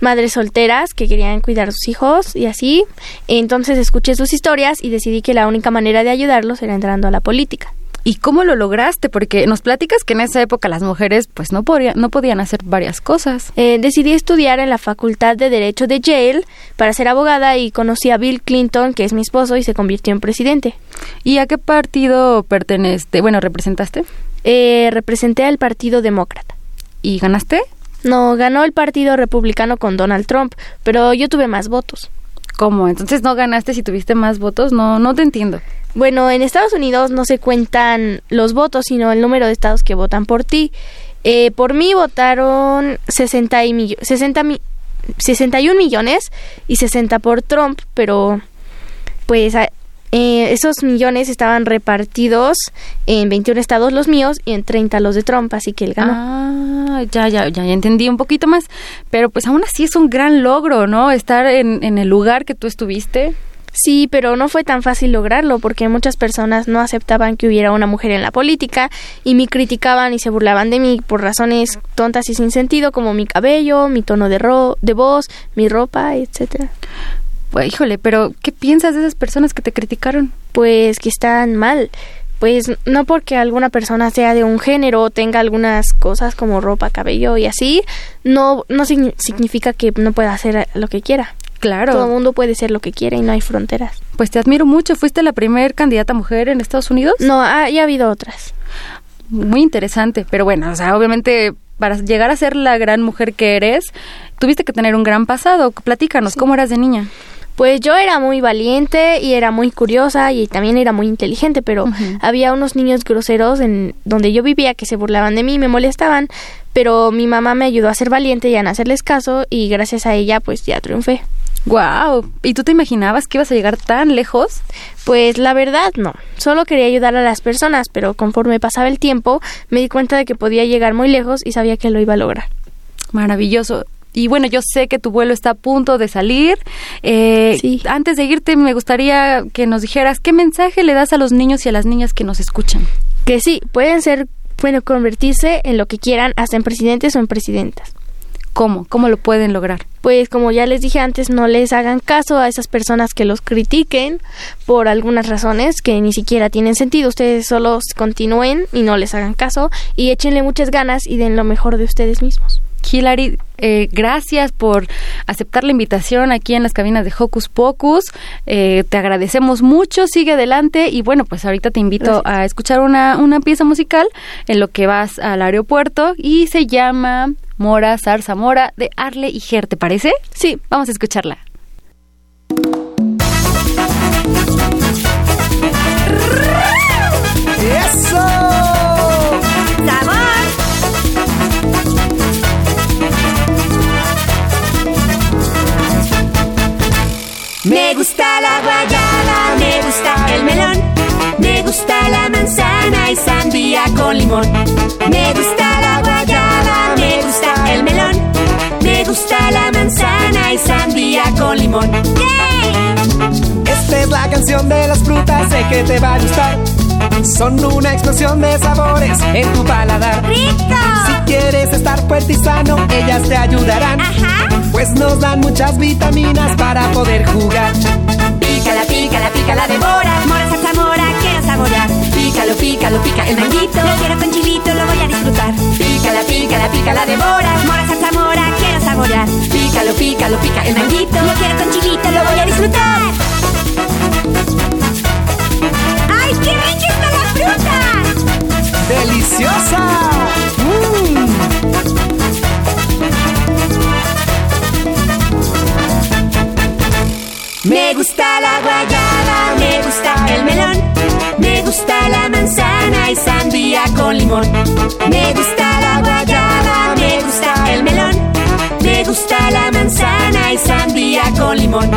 madres solteras que querían cuidar a sus hijos y así. Entonces escuché sus historias y decidí que la única manera de ayudarlos era entrando a la política. ¿Y cómo lo lograste? Porque nos platicas que en esa época las mujeres pues no, podían no podían hacer varias cosas. Eh, decidí estudiar en la Facultad de Derecho de Yale para ser abogada y conocí a Bill Clinton, que es mi esposo, y se convirtió en presidente. ¿Y a qué partido pertenece? Bueno, representaste. Eh, representé al Partido Demócrata. ¿Y ganaste? No, ganó el Partido Republicano con Donald Trump, pero yo tuve más votos. ¿Cómo? Entonces no ganaste si tuviste más votos. No, no te entiendo. Bueno, en Estados Unidos no se cuentan los votos, sino el número de estados que votan por ti. Eh, por mí votaron 60 y millo- 60 mi- 61 millones y 60 por Trump, pero pues eh, esos millones estaban repartidos en 21 estados los míos y en 30 los de Trump, así que él ganó. Ah, ya, ya, ya, ya entendí un poquito más. Pero pues aún así es un gran logro, ¿no? Estar en, en el lugar que tú estuviste. Sí, pero no fue tan fácil lograrlo porque muchas personas no aceptaban que hubiera una mujer en la política y me criticaban y se burlaban de mí por razones tontas y sin sentido como mi cabello, mi tono de, ro de voz, mi ropa, etcétera. Pues, híjole, pero ¿qué piensas de esas personas que te criticaron? Pues que están mal. Pues no porque alguna persona sea de un género o tenga algunas cosas como ropa, cabello y así, no, no signi- significa que no pueda hacer lo que quiera. Claro. Todo el mundo puede ser lo que quiera y no hay fronteras. Pues te admiro mucho. ¿Fuiste la primer candidata mujer en Estados Unidos? No, ha, ya ha habido otras. Muy interesante. Pero bueno, o sea, obviamente para llegar a ser la gran mujer que eres, tuviste que tener un gran pasado. Platícanos, ¿cómo eras de niña? Pues yo era muy valiente y era muy curiosa y también era muy inteligente, pero había unos niños groseros en donde yo vivía que se burlaban de mí y me molestaban, pero mi mamá me ayudó a ser valiente y a no hacerles caso y gracias a ella pues ya triunfé. Wow. ¿Y tú te imaginabas que ibas a llegar tan lejos? Pues la verdad no, solo quería ayudar a las personas, pero conforme pasaba el tiempo me di cuenta de que podía llegar muy lejos y sabía que lo iba a lograr. Maravilloso. Y bueno, yo sé que tu vuelo está a punto de salir. Eh, Antes de irte, me gustaría que nos dijeras qué mensaje le das a los niños y a las niñas que nos escuchan. Que sí, pueden ser, bueno, convertirse en lo que quieran, hasta en presidentes o en presidentas. ¿Cómo? ¿Cómo lo pueden lograr? Pues como ya les dije antes, no les hagan caso a esas personas que los critiquen por algunas razones que ni siquiera tienen sentido. Ustedes solo continúen y no les hagan caso y échenle muchas ganas y den lo mejor de ustedes mismos. Hilary, eh, gracias por aceptar la invitación aquí en las cabinas de Hocus Pocus. Eh, te agradecemos mucho, sigue adelante y bueno, pues ahorita te invito Gracias. a escuchar una, una pieza musical en lo que vas al aeropuerto y se llama Mora Zarza Mora de Arle y Ger, ¿te parece? Sí. Vamos a escucharla. ¡Eso! ¡Sabor! Me gusta la guayaba, me gusta el melón, me gusta la manzana y sandía con limón. Me gusta la me gusta el melón, me gusta la manzana y sandía con limón. Esta es la canción de las frutas, sé que te va a gustar. Son una explosión de sabores en tu paladar. ¡Rico! Si quieres estar fuerte y sano, ellas te ayudarán. Pues nos dan muchas vitaminas para poder jugar. Pícala, pícala, pícala, devora. Mora, salsa, mora, quiero saborear. Pícalo, pícalo, pica el manguito. Lo quiero con chilito, lo voy a disfrutar. Pícala, pícala, pícala de mora. Mora, salsa, mora, quiero saborear. Pícalo, pícalo, pica Me gusta la guayaba, me gusta el melón, me gusta la manzana y sandía con limón.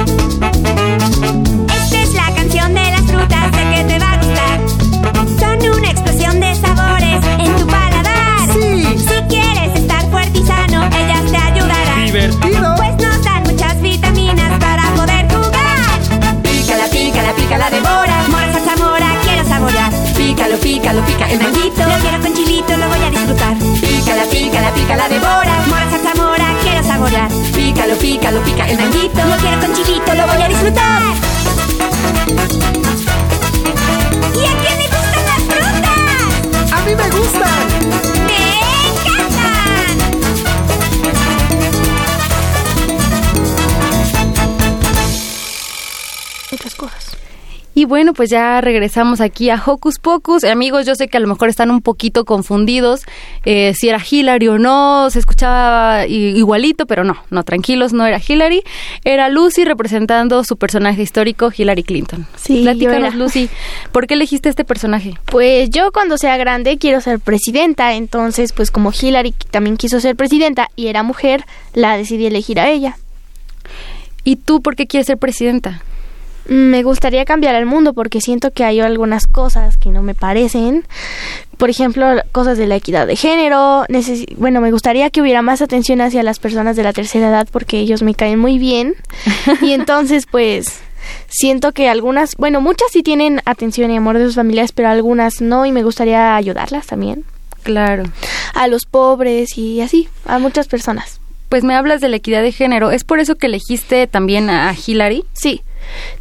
Pícalo, pícalo, pica el manguito. Lo quiero con chilito, lo voy a disfrutar. Pícala, pícala, pícala de mora. Mora, salsa, mora, quiero saborear. Pícalo, pícalo, pica el manguito. Lo quiero con chilito, lo voy a disfrutar. ¿Y a quién le gustan las frutas? ¡A mí me gustan! Y bueno, pues ya regresamos aquí a Hocus Pocus. Amigos, yo sé que a lo mejor están un poquito confundidos eh, si era Hillary o no, se escuchaba igualito, pero no, no, tranquilos, no era Hillary. Era Lucy representando su personaje histórico, Hillary Clinton. Sí, Platícanos. Lucy, ¿por qué elegiste este personaje? Pues yo cuando sea grande quiero ser presidenta, entonces pues como Hillary también quiso ser presidenta y era mujer, la decidí elegir a ella. ¿Y tú por qué quieres ser presidenta? Me gustaría cambiar el mundo porque siento que hay algunas cosas que no me parecen. Por ejemplo, cosas de la equidad de género. Bueno, me gustaría que hubiera más atención hacia las personas de la tercera edad porque ellos me caen muy bien. y entonces, pues, siento que algunas, bueno, muchas sí tienen atención y amor de sus familias, pero algunas no y me gustaría ayudarlas también. Claro. A los pobres y así, a muchas personas. Pues me hablas de la equidad de género. ¿Es por eso que elegiste también a Hillary? Sí.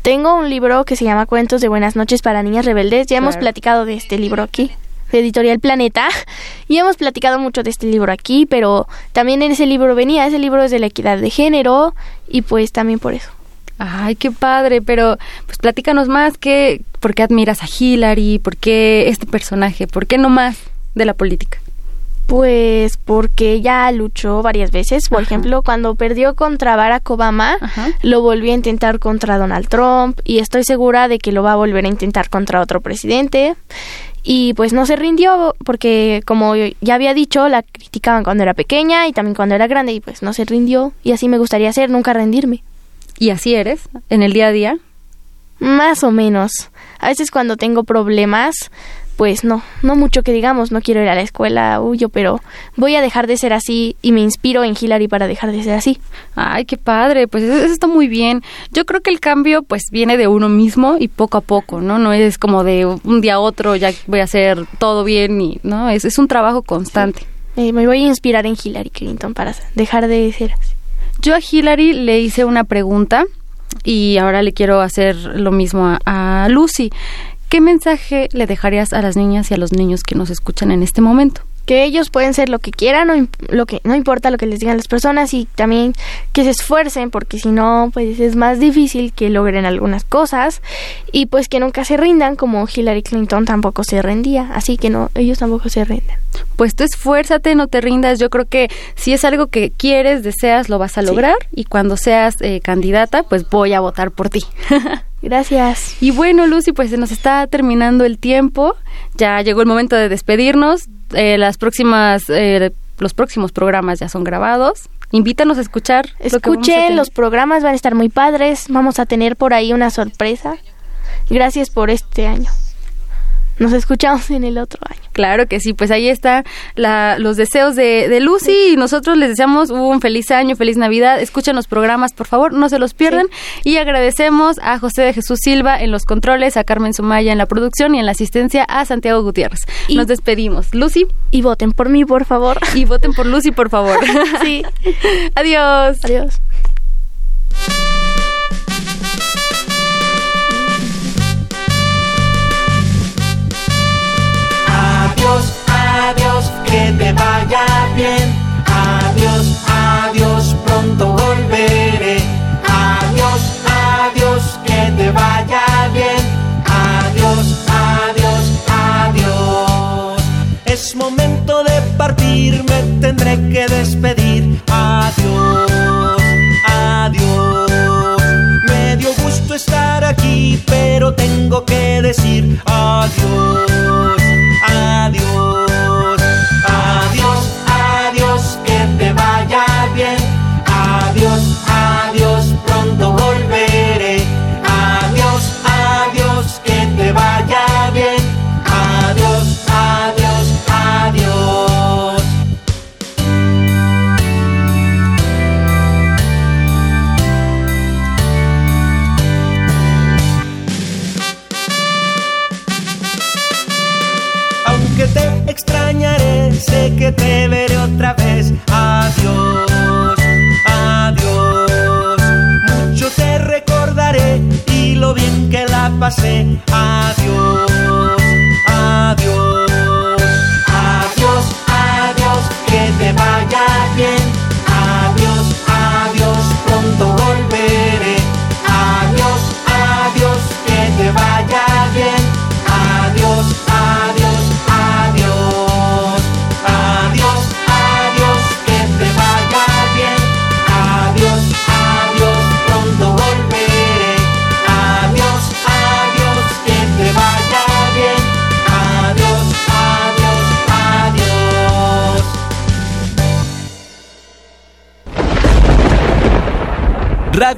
Tengo un libro que se llama Cuentos de Buenas noches para Niñas Rebeldes. Ya hemos platicado de este libro aquí, de Editorial Planeta. Y hemos platicado mucho de este libro aquí, pero también en ese libro venía, ese libro es de la equidad de género y pues también por eso. Ay, qué padre, pero pues platícanos más, ¿qué, ¿por qué admiras a Hillary? ¿Por qué este personaje? ¿Por qué no más de la política? Pues porque ella luchó varias veces. Por ejemplo, cuando perdió contra Barack Obama, lo volvió a intentar contra Donald Trump y estoy segura de que lo va a volver a intentar contra otro presidente. Y pues no se rindió porque, como ya había dicho, la criticaban cuando era pequeña y también cuando era grande y pues no se rindió. Y así me gustaría ser, nunca rendirme. ¿Y así eres en el día a día? Más o menos. A veces cuando tengo problemas, pues no, no mucho que digamos, no quiero ir a la escuela, huyo, pero voy a dejar de ser así y me inspiro en Hillary para dejar de ser así. Ay, qué padre, pues eso, eso está muy bien. Yo creo que el cambio pues viene de uno mismo y poco a poco, ¿no? No es como de un día a otro ya voy a hacer todo bien y, ¿no? Es, es un trabajo constante. Eh, me voy a inspirar en Hillary Clinton para dejar de ser así. Yo a Hillary le hice una pregunta y ahora le quiero hacer lo mismo a, a Lucy. ¿Qué mensaje le dejarías a las niñas y a los niños que nos escuchan en este momento? Que ellos pueden ser lo que quieran, no, lo que, no importa lo que les digan las personas y también que se esfuercen porque si no, pues es más difícil que logren algunas cosas y pues que nunca se rindan como Hillary Clinton tampoco se rendía, así que no, ellos tampoco se rinden. Pues tú esfuérzate, no te rindas. Yo creo que si es algo que quieres, deseas, lo vas a lograr. Y cuando seas eh, candidata, pues voy a votar por ti. Gracias. Y bueno, Lucy, pues se nos está terminando el tiempo. Ya llegó el momento de despedirnos. Eh, las próximas, eh, los próximos programas ya son grabados. Invítanos a escuchar. Escuchen, los programas van a estar muy padres, vamos a tener por ahí una sorpresa. Gracias por este año. Nos escuchamos en el otro año. Claro que sí, pues ahí están los deseos de, de Lucy y nosotros les deseamos un feliz año, feliz Navidad. Escuchen los programas, por favor, no se los pierdan. Y agradecemos a José de Jesús Silva en los controles, a Carmen Sumaya en la producción y en la asistencia a Santiago Gutiérrez. Nos despedimos. Lucy. Y voten por mí, por favor. Y voten por Lucy, por favor. sí. Adiós. Adiós. que te vaya bien. Adiós, adiós, pronto volveré. Adiós, adiós, que te vaya bien. Adiós, adiós, adiós. Es momento de partir, me tendré que despedir. Adiós.